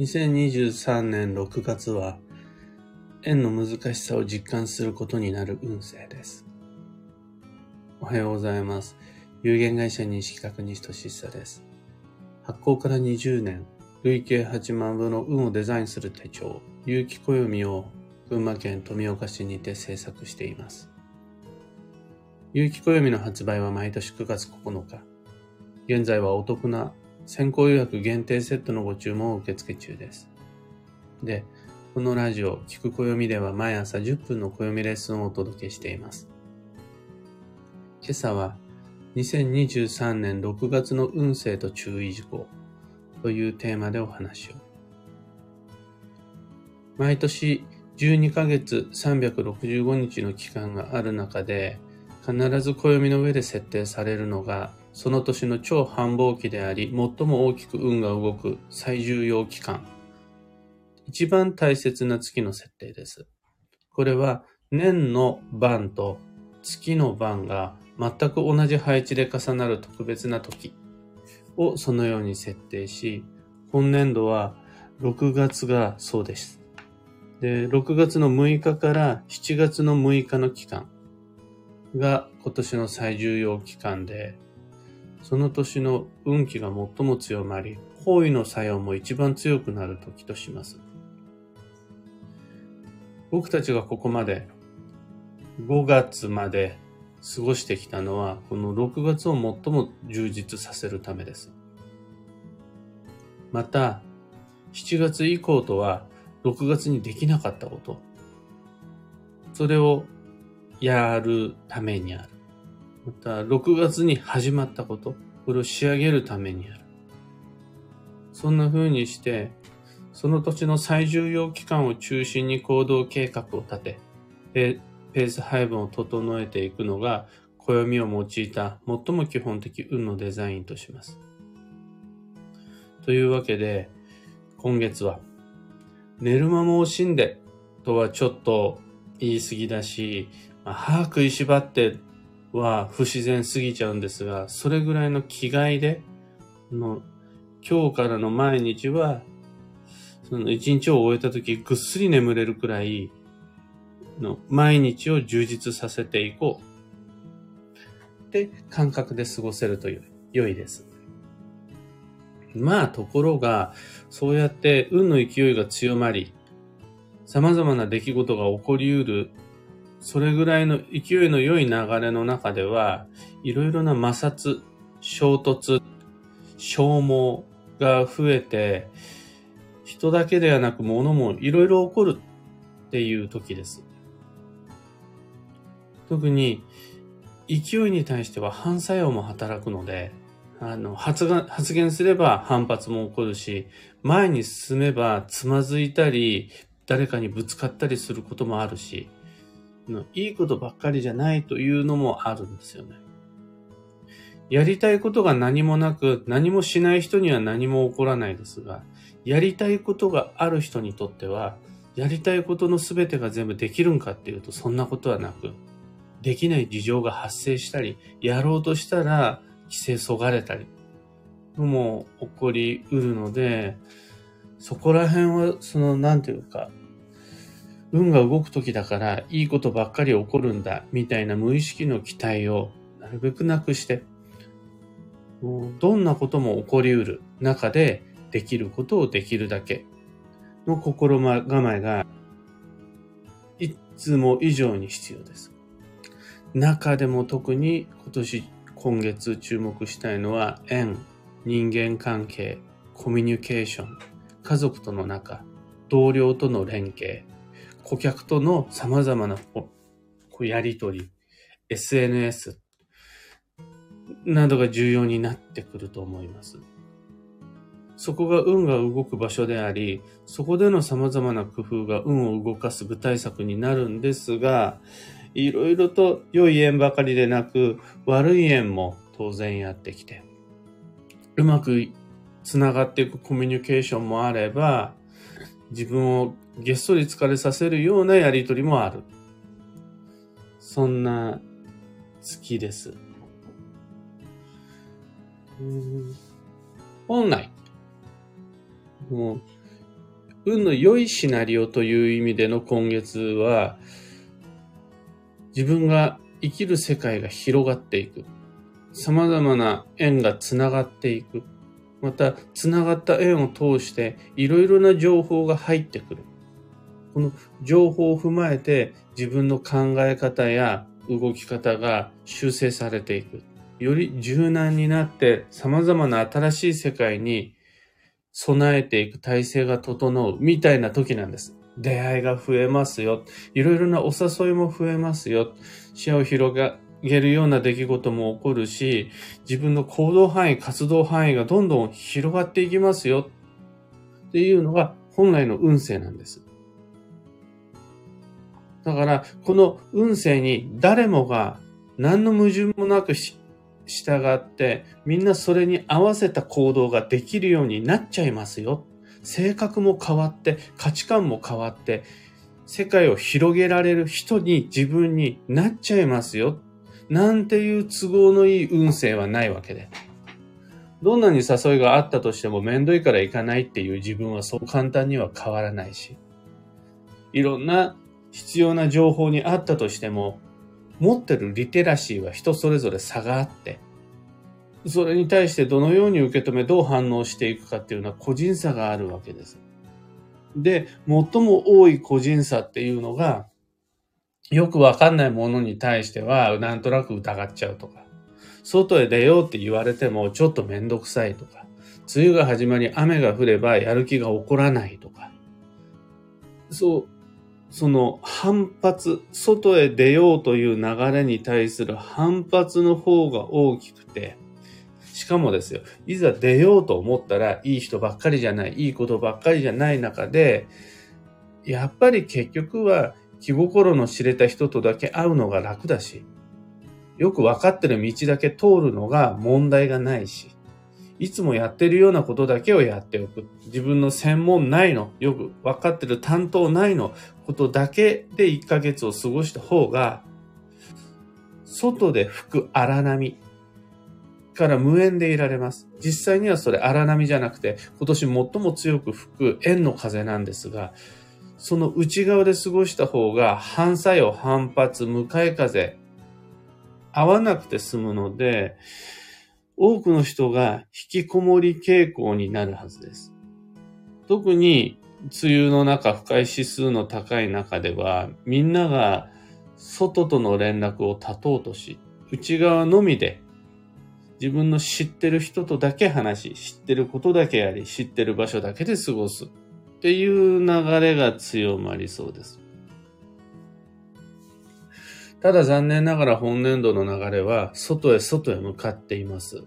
2023年6月は、円の難しさを実感することになる運勢です。おはようございます。有限会社認識確認士としさです。発行から20年、累計8万部の運をデザインする手帳、有機暦を群馬県富岡市にて制作しています。有機暦の発売は毎年9月9日。現在はお得な先行予約限定セットのご注文を受付中です。で、このラジオ、聞く暦では毎朝10分の暦レッスンをお届けしています。今朝は、2023年6月の運勢と注意事項というテーマでお話を。毎年12ヶ月365日の期間がある中で、必ず暦の上で設定されるのがその年の超繁忙期であり、最も大きく運が動く最重要期間。一番大切な月の設定です。これは年の番と月の番が全く同じ配置で重なる特別な時をそのように設定し、本年度は6月がそうです。で、6月の6日から7月の6日の期間が今年の最重要期間で、その年の運気が最も強まり、方位の作用も一番強くなる時とします。僕たちがここまで5月まで過ごしてきたのは、この6月を最も充実させるためです。また、7月以降とは6月にできなかったこと、それをやるためにある。また、6月に始まったこと、これを仕上げるためにやる。そんな風にして、その土地の最重要期間を中心に行動計画を立て、ペース配分を整えていくのが、暦を用いた最も基本的運のデザインとします。というわけで、今月は、寝る間も惜しんでとはちょっと言い過ぎだし、まあ、歯食いしばっては不自然すぎちゃうんですが、それぐらいの気概で、の今日からの毎日は、その一日を終えた時ぐっすり眠れるくらいの毎日を充実させていこう。って感覚で過ごせるとい良いです。まあところが、そうやって運の勢いが強まり、様々な出来事が起こり得るそれぐらいの勢いの良い流れの中では、いろいろな摩擦、衝突、消耗が増えて、人だけではなく物もいろいろ起こるっていう時です。特に勢いに対しては反作用も働くので、あの発が発言すれば反発も起こるし、前に進めばつまずいたり、誰かにぶつかったりすることもあるし、のいいことばっかりじゃないというのもあるんですよね。やりたいことが何もなく、何もしない人には何も起こらないですが、やりたいことがある人にとっては、やりたいことの全てが全部できるんかっていうと、そんなことはなく、できない事情が発生したり、やろうとしたら規制そがれたり、のも起こりうるので、そこら辺は、その、なんていうか、運が動く時だからいいことばっかり起こるんだみたいな無意識の期待をなるべくなくして、どんなことも起こりうる中でできることをできるだけの心構えがいつも以上に必要です。中でも特に今年今月注目したいのは縁、人間関係、コミュニケーション、家族との仲、同僚との連携、顧客との様々なこうやりとり、SNS などが重要になってくると思います。そこが運が動く場所であり、そこでの様々な工夫が運を動かす具体策になるんですが、いろいろと良い縁ばかりでなく、悪い縁も当然やってきて、うまく繋がっていくコミュニケーションもあれば、自分をげっそり疲れさせるようなやりとりもある。そんな月です。本来、もう運の良いシナリオという意味での今月は、自分が生きる世界が広がっていく。様々な縁がつながっていく。また、つながった縁を通していろいろな情報が入ってくる。この情報を踏まえて自分の考え方や動き方が修正されていく。より柔軟になって様々な新しい世界に備えていく体制が整うみたいな時なんです。出会いが増えますよ。いろいろなお誘いも増えますよ。視野を広げるような出来事も起こるし、自分の行動範囲、活動範囲がどんどん広がっていきますよ。っていうのが本来の運勢なんです。だから、この運勢に誰もが何の矛盾もなく従って、みんなそれに合わせた行動ができるようになっちゃいますよ。性格も変わって、価値観も変わって、世界を広げられる人に自分になっちゃいますよ。なんていう都合のいい運勢はないわけで。どんなに誘いがあったとしても面倒いから行かないっていう自分はそう簡単には変わらないし。いろんな必要な情報にあったとしても、持ってるリテラシーは人それぞれ差があって、それに対してどのように受け止め、どう反応していくかっていうのは個人差があるわけです。で、最も多い個人差っていうのが、よくわかんないものに対しては、なんとなく疑っちゃうとか、外へ出ようって言われてもちょっとめんどくさいとか、梅雨が始まり雨が降ればやる気が起こらないとか、そう、その反発、外へ出ようという流れに対する反発の方が大きくて、しかもですよ、いざ出ようと思ったらいい人ばっかりじゃない、いいことばっかりじゃない中で、やっぱり結局は気心の知れた人とだけ会うのが楽だし、よくわかってる道だけ通るのが問題がないし、いつもやってるようなことだけをやっておく。自分の専門内の、よく分かってる担当内のことだけで1ヶ月を過ごした方が、外で吹く荒波から無縁でいられます。実際にはそれ荒波じゃなくて、今年最も強く吹く円の風なんですが、その内側で過ごした方が反作用、反発、向かい風、合わなくて済むので、多くの人が引きこもり傾向になるはずです。特に梅雨の中、不快指数の高い中では、みんなが外との連絡を断とうとし、内側のみで自分の知ってる人とだけ話し、知ってることだけやり、知ってる場所だけで過ごすっていう流れが強まりそうです。ただ残念ながら本年度の流れは外へ外へ向かっています。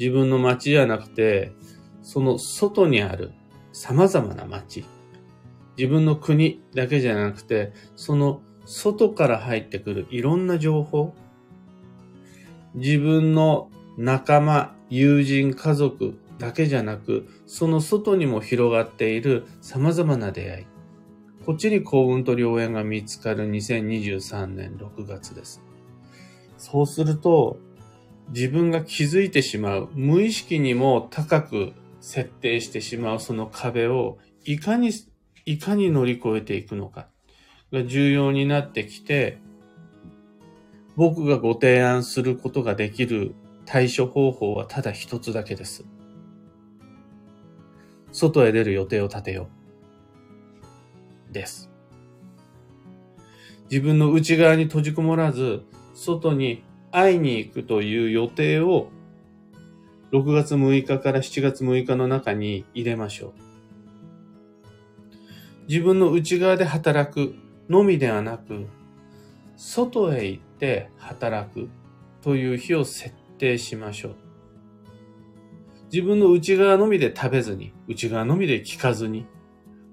自分の街じゃなくて、その外にある様々な街。自分の国だけじゃなくて、その外から入ってくるいろんな情報。自分の仲間、友人、家族だけじゃなく、その外にも広がっている様々な出会い。こっちに幸運と良縁が見つかる2023年6月です。そうすると、自分が気づいてしまう、無意識にも高く設定してしまうその壁を、いかに、いかに乗り越えていくのかが重要になってきて、僕がご提案することができる対処方法はただ一つだけです。外へ出る予定を立てよう。です。自分の内側に閉じこもらず、外に会いに行くという予定を6月6日から7月6日の中に入れましょう。自分の内側で働くのみではなく、外へ行って働くという日を設定しましょう。自分の内側のみで食べずに、内側のみで聞かずに、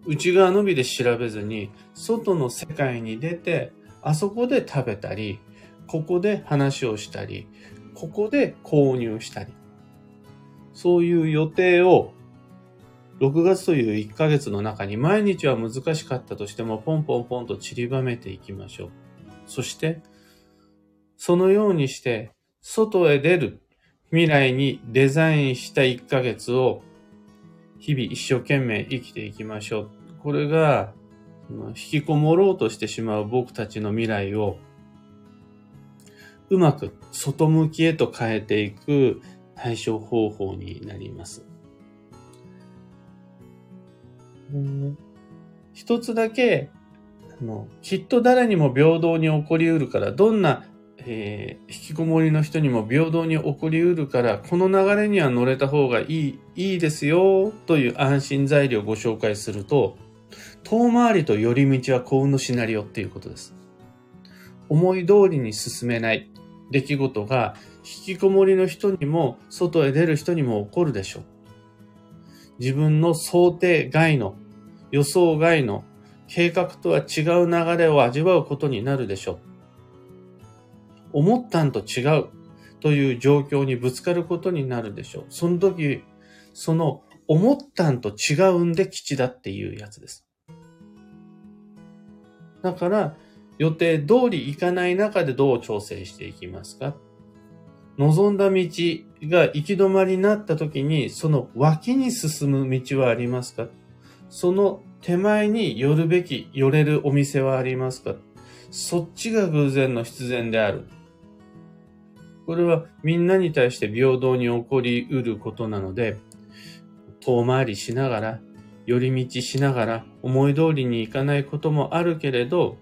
内側のみで調べずに、外の世界に出て、あそこで食べたり、ここで話をしたり、ここで購入したり、そういう予定を6月という1ヶ月の中に毎日は難しかったとしてもポンポンポンと散りばめていきましょう。そして、そのようにして外へ出る未来にデザインした1ヶ月を日々一生懸命生きていきましょう。これが、引きこもろうとしてしまう僕たちの未来を、うまく外向きへと変えていく対処方法になります。一つだけ、あの、きっと誰にも平等に起こりうるから、どんな、えー、引きこもりの人にも平等に起こりうるから、この流れには乗れた方がいい、いいですよ、という安心材料をご紹介すると、遠回りと寄り道は幸運のシナリオっていうことです。思い通りに進めない出来事が引きこもりの人にも外へ出る人にも起こるでしょう。自分の想定外の予想外の計画とは違う流れを味わうことになるでしょう。思ったんと違うという状況にぶつかることになるでしょう。その時、その思ったんと違うんで吉だっていうやつです。だから、予定通り行かない中でどう調整していきますか？望んだ道が行き止まりになった時に、その脇に進む道はありますか？その手前に寄るべき、寄れるお店はありますか？そっちが偶然の必然である。これはみんなに対して平等に起こり得ることなので、遠回りしながら、寄り道しながら、思い通りにいかないこともあるけれど、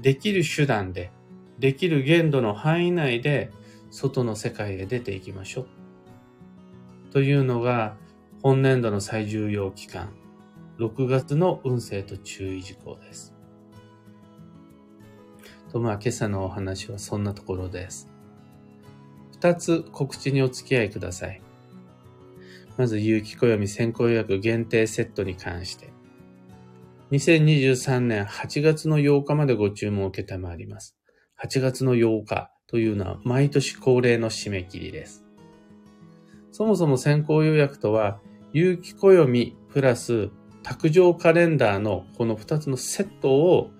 できる手段で、できる限度の範囲内で、外の世界へ出ていきましょう。というのが、本年度の最重要期間、6月の運勢と注意事項です。と、まあ、今朝のお話はそんなところです。二つ告知にお付き合いください。まず、有機暦先行予約限定セットに関して。2023年8月の8日までご注文を受けたまわります。8月の8日というのは毎年恒例の締め切りです。そもそも先行予約とは、有機暦プラス卓上カレンダーのこの2つのセットを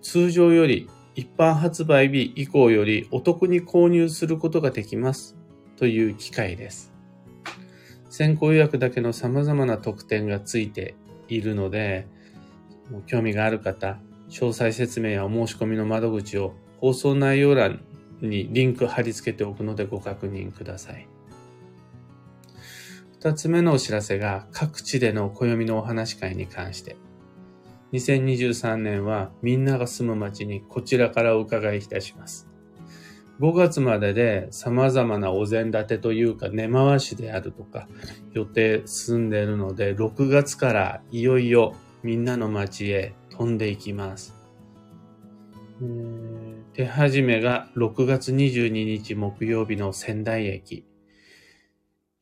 通常より一般発売日以降よりお得に購入することができますという機会です。先行予約だけの様々な特典がついているので、興味がある方、詳細説明やお申し込みの窓口を放送内容欄にリンク貼り付けておくのでご確認ください。二つ目のお知らせが各地での暦のお話会に関して。2023年はみんなが住む街にこちらからお伺いいたします。5月までで様々なお膳立てというか根回しであるとか予定進んでいるので6月からいよいよみんなの街へ飛んでいきます。手始めが6月22日木曜日の仙台駅。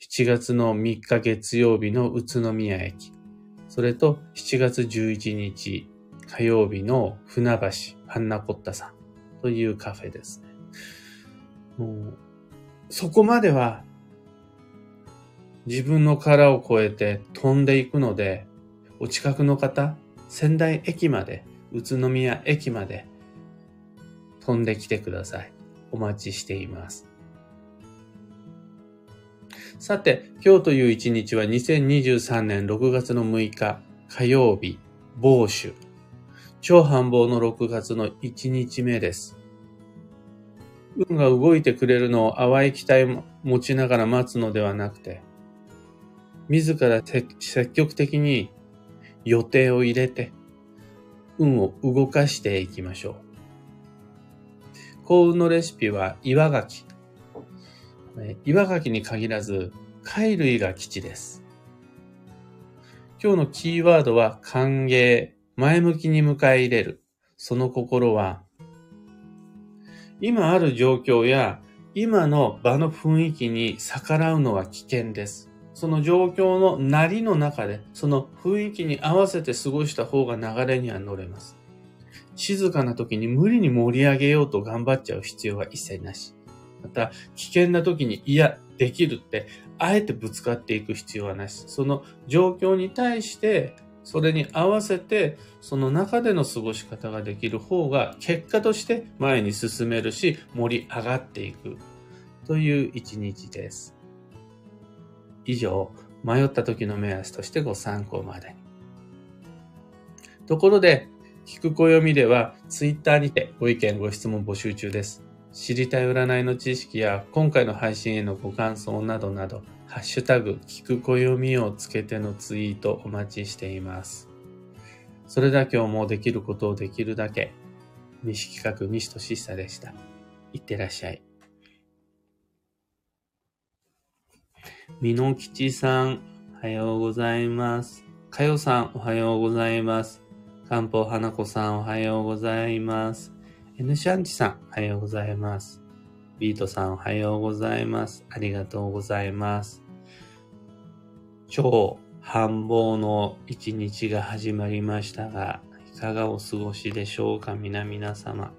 7月の3日月曜日の宇都宮駅。それと7月11日火曜日の船橋パンナコッタさんというカフェですね。もうそこまでは自分の殻を越えて飛んでいくので、お近くの方、仙台駅まで、宇都宮駅まで飛んできてください。お待ちしています。さて、今日という一日は2023年6月の6日火曜日、某種。超繁忙の6月の1日目です。運が動いてくれるのを淡い期待を持ちながら待つのではなくて、自ら積極的に予定を入れて、運を動かしていきましょう。幸運のレシピは岩牡蠣。岩牡蠣に限らず、貝類が基地です。今日のキーワードは歓迎、前向きに迎え入れる。その心は、今ある状況や今の場の雰囲気に逆らうのは危険です。その状況のなりの中で、その雰囲気に合わせて過ごした方が流れには乗れます。静かな時に無理に盛り上げようと頑張っちゃう必要は一切なし。また、危険な時に、いや、できるって、あえてぶつかっていく必要はなし。その状況に対して、それに合わせて、その中での過ごし方ができる方が、結果として前に進めるし、盛り上がっていく。という一日です。以上、迷った時の目安としてご参考までに。ところで、聞く暦では、ツイッターにてご意見ご質問募集中です。知りたい占いの知識や、今回の配信へのご感想などなど、ハッシュタグ、聞く暦をつけてのツイートお待ちしています。それでは今日もできることをできるだけ、西企画西俊久でした。いってらっしゃい。みのきちさん、おはようございます。かよさん、おはようございます。かんぽうはなこさん、おはようございます。N シャンチさん、おはようございます。ビートさん、おはようございます。ありがとうございます。超繁忙の一日が始まりましたが、いかがお過ごしでしょうか皆々様。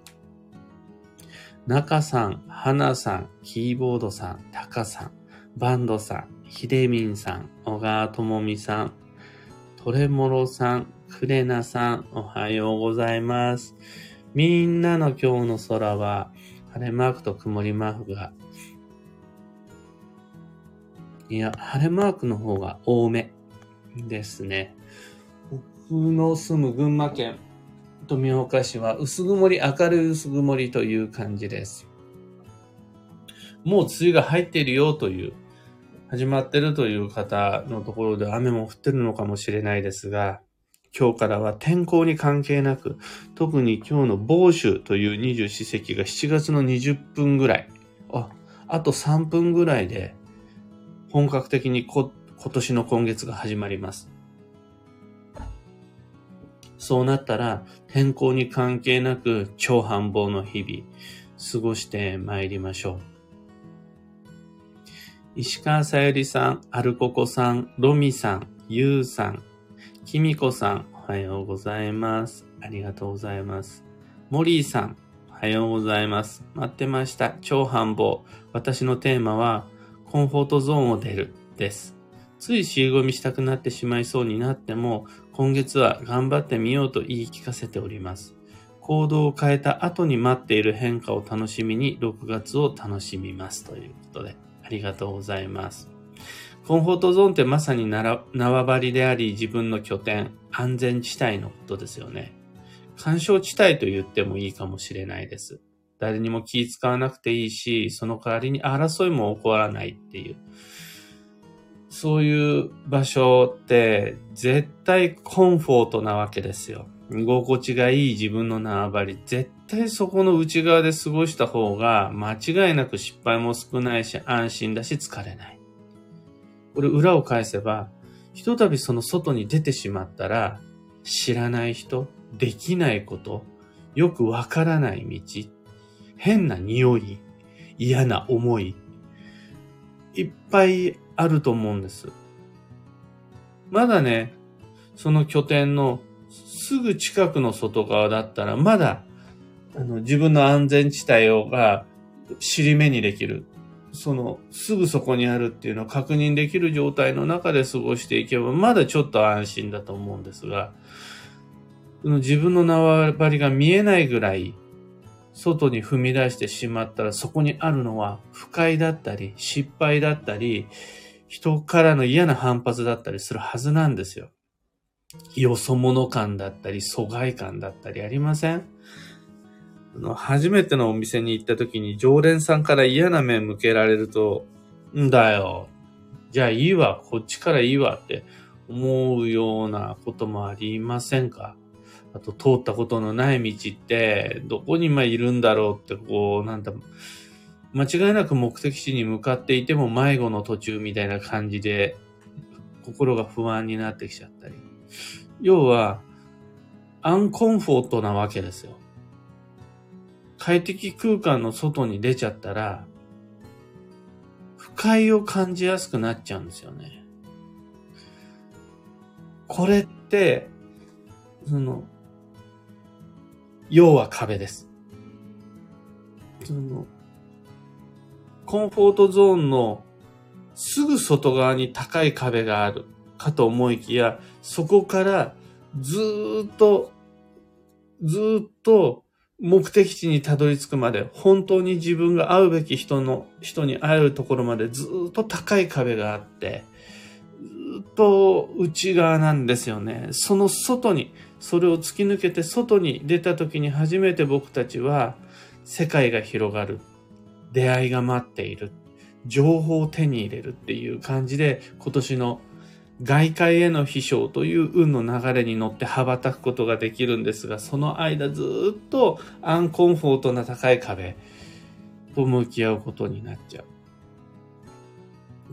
中さん、花さん、キーボードさん、タカさん、バンドさん、ひでみんさん、小川ともみさん、トレモロさん、クレナさん、おはようございます。みんなの今日の空は、晴れマークと曇りマークが、いや、晴れマークの方が多めですね。僕の住む群馬県富岡市は薄曇り、明るい薄曇りという感じです。もう梅雨が入っているよという始まってるという方のところで雨も降ってるのかもしれないですが、今日からは天候に関係なく、特に今日の傍主という二十四節が7月の20分ぐらい、あ、あと3分ぐらいで、本格的にこ今年の今月が始まります。そうなったら、天候に関係なく超繁忙の日々、過ごして参りましょう。石川さゆりさん、アルココさん、ロミさん、ユウさん、キミコさん、おはようございます。ありがとうございます。モリーさん、おはようございます。待ってました。超繁忙。私のテーマは、コンフォートゾーンを出るです。つい尻込みしたくなってしまいそうになっても、今月は頑張ってみようと言い聞かせております。行動を変えた後に待っている変化を楽しみに6月を楽しみますということであ。りがとうございます。コンフォートゾーンってまさに縄張りであり自分の拠点、安全地帯のことですよね。干渉地帯と言ってもいいかもしれないです。誰にも気使わなくていいし、その代わりに争いも起こらないっていう。そういう場所って絶対コンフォートなわけですよ。居心地がいい自分の縄張り、絶対そこの内側で過ごした方が間違いなく失敗も少ないし安心だし疲れない。これ裏を返せば、ひとたびその外に出てしまったら、知らない人、できないこと、よくわからない道、変な匂い、嫌な思い、いっぱいあると思うんです。まだね、その拠点のすぐ近くの外側だったら、まだ、あの、自分の安全地帯をが、尻目にできる。その、すぐそこにあるっていうのを確認できる状態の中で過ごしていけば、まだちょっと安心だと思うんですが、自分の縄張りが見えないぐらい、外に踏み出してしまったら、そこにあるのは、不快だったり、失敗だったり、人からの嫌な反発だったりするはずなんですよ。よそ者感だったり、疎外感だったりありません？初めてのお店に行った時に常連さんから嫌な目向けられると、んだよ。じゃあいいわ。こっちからいいわって思うようなこともありませんか？あと通ったことのない道ってどこに今いるんだろうってこう、なんだ、間違いなく目的地に向かっていても迷子の途中みたいな感じで心が不安になってきちゃったり。要は、アンコンフォートなわけですよ。快適空間の外に出ちゃったら、不快を感じやすくなっちゃうんですよね。これって、その、要は壁です。その、コンフォートゾーンのすぐ外側に高い壁がある。かと思いきや、そこからずっと、ずっと目的地にたどり着くまで、本当に自分が会うべき人の、人に会えるところまでずっと高い壁があって、ずっと内側なんですよね。その外に、それを突き抜けて外に出た時に初めて僕たちは世界が広がる。出会いが待っている。情報を手に入れるっていう感じで今年の外界への飛翔という運の流れに乗って羽ばたくことができるんですが、その間ずっとアンコンフォートな高い壁と向き合うことになっちゃう。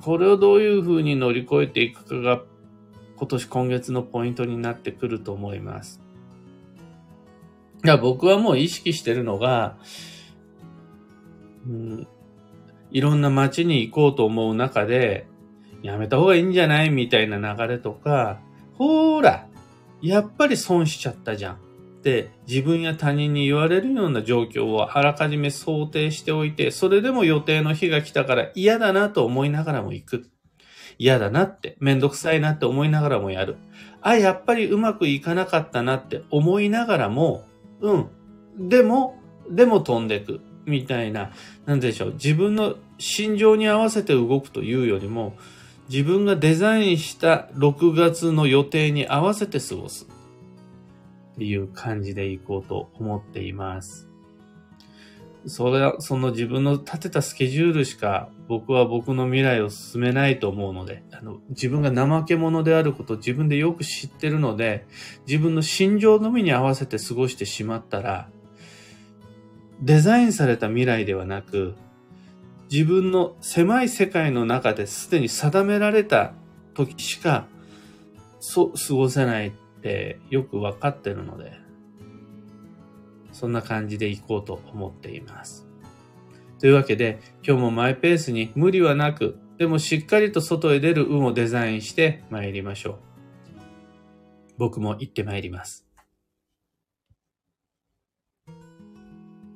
これをどういうふうに乗り越えていくかが今年今月のポイントになってくると思います。いや僕はもう意識してるのが、うん、いろんな街に行こうと思う中で、やめた方がいいんじゃない？みたいな流れとか、ほーら、やっぱり損しちゃったじゃん。って自分や他人に言われるような状況をあらかじめ想定しておいて、それでも予定の日が来たから嫌だなと思いながらも行く。嫌だなって、めんどくさいなって思いながらもやる。あ、やっぱりうまくいかなかったなって思いながらも、うん。でも、でも飛んでく。みたいな、なんでしょう。自分の心情に合わせて動くというよりも、自分がデザインした6月の予定に合わせて過ごす。っていう感じでいこうと思っています。それは、その自分の立てたスケジュールしか僕は僕の未来を進めないと思うので、あの、自分が怠け者であることを自分でよく知ってるので、自分の心情のみに合わせて過ごしてしまったら、デザインされた未来ではなく、自分の狭い世界の中ですでに定められた時しか、そう、過ごせないってよくわかってるので、そんな感じで行こうと思っています。というわけで、今日もマイペースに無理はなく、でもしっかりと外へ出る運をデザインして参りましょう。僕も行って参ります。